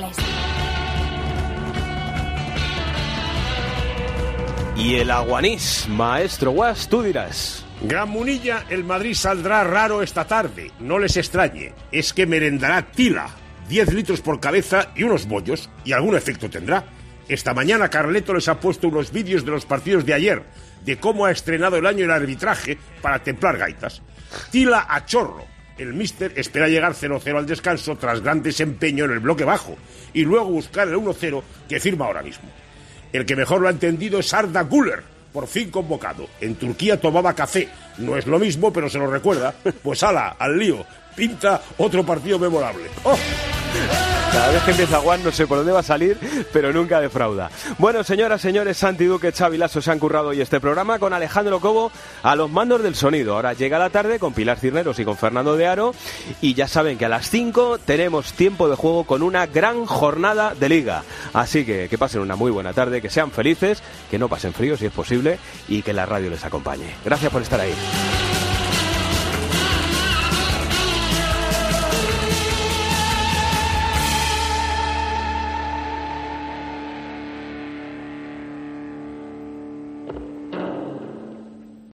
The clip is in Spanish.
inglés. Y el aguanís, maestro Guas, tú dirás. Gran Munilla, el Madrid saldrá raro esta tarde. No les extrañe. Es que merendará tila. 10 litros por cabeza y unos bollos. Y algún efecto tendrá. Esta mañana Carleto les ha puesto unos vídeos de los partidos de ayer. De cómo ha estrenado el año el arbitraje para templar gaitas. Tila a chorro. El míster espera llegar 0-0 al descanso tras gran desempeño en el bloque bajo. Y luego buscar el 1-0 que firma ahora mismo. El que mejor lo ha entendido es Arda Güler, por fin convocado. En Turquía tomaba café. No es lo mismo, pero se lo recuerda. Pues ala, al lío. Pinta otro partido memorable. ¡Oh! Cada vez que empieza Juan no sé por dónde va a salir, pero nunca defrauda. Bueno, señoras, señores, Santi Duque, Xavi Lasso se han currado hoy este programa con Alejandro Cobo a los mandos del sonido. Ahora llega la tarde con Pilar Cirneros y con Fernando de Aro y ya saben que a las 5 tenemos tiempo de juego con una gran jornada de liga. Así que que pasen una muy buena tarde, que sean felices, que no pasen frío si es posible y que la radio les acompañe. Gracias por estar ahí.